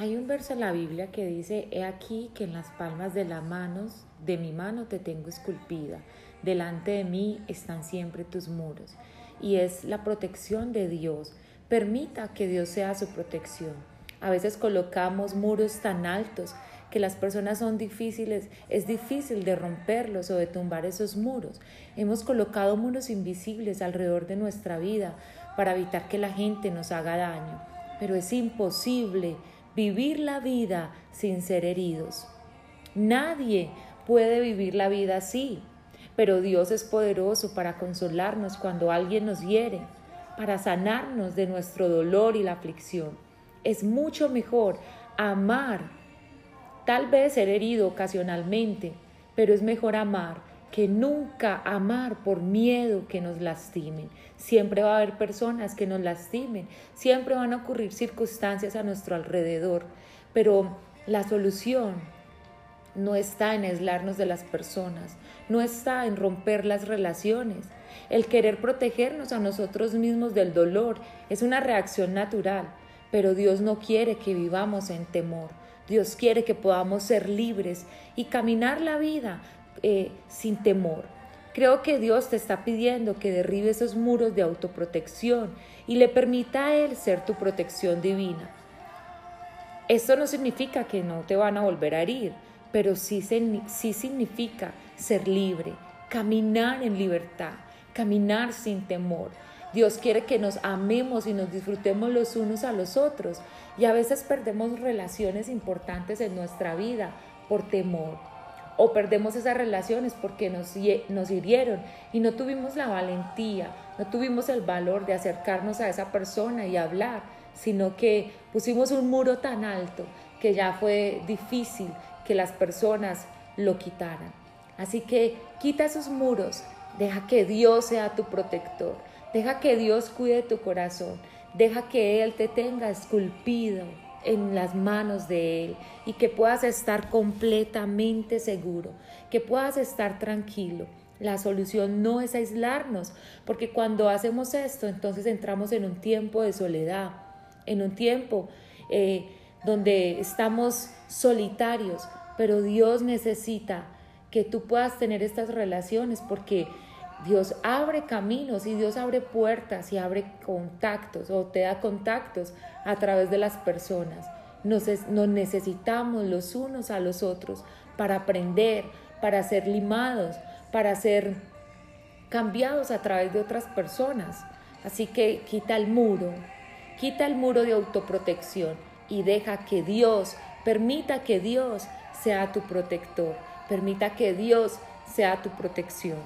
Hay un verso en la Biblia que dice, he aquí que en las palmas de las manos de mi mano te tengo esculpida, delante de mí están siempre tus muros. Y es la protección de Dios. Permita que Dios sea su protección. A veces colocamos muros tan altos que las personas son difíciles, es difícil de romperlos o de tumbar esos muros. Hemos colocado muros invisibles alrededor de nuestra vida para evitar que la gente nos haga daño, pero es imposible vivir la vida sin ser heridos. Nadie puede vivir la vida así, pero Dios es poderoso para consolarnos cuando alguien nos hiere, para sanarnos de nuestro dolor y la aflicción. Es mucho mejor amar, tal vez ser herido ocasionalmente, pero es mejor amar que nunca amar por miedo que nos lastimen. Siempre va a haber personas que nos lastimen, siempre van a ocurrir circunstancias a nuestro alrededor, pero la solución no está en aislarnos de las personas, no está en romper las relaciones. El querer protegernos a nosotros mismos del dolor es una reacción natural, pero Dios no quiere que vivamos en temor. Dios quiere que podamos ser libres y caminar la vida eh, sin temor. Creo que Dios te está pidiendo que derribe esos muros de autoprotección y le permita a Él ser tu protección divina. Esto no significa que no te van a volver a herir, pero sí, sí significa ser libre, caminar en libertad, caminar sin temor. Dios quiere que nos amemos y nos disfrutemos los unos a los otros. Y a veces perdemos relaciones importantes en nuestra vida por temor o perdemos esas relaciones porque nos, nos hirieron y no tuvimos la valentía, no tuvimos el valor de acercarnos a esa persona y hablar, sino que pusimos un muro tan alto que ya fue difícil que las personas lo quitaran. Así que quita esos muros, deja que Dios sea tu protector, deja que Dios cuide tu corazón, deja que Él te tenga esculpido en las manos de Él y que puedas estar completamente seguro, que puedas estar tranquilo. La solución no es aislarnos, porque cuando hacemos esto, entonces entramos en un tiempo de soledad, en un tiempo eh, donde estamos solitarios, pero Dios necesita que tú puedas tener estas relaciones porque Dios abre caminos y Dios abre puertas y abre contactos o te da contactos a través de las personas. Nos, necesitamos los unos a los otros para aprender, para ser limados, para ser cambiados a través de otras personas. Así que quita el muro, quita el muro de autoprotección y deja que Dios, permita que Dios sea tu protector, permita que Dios sea tu protección.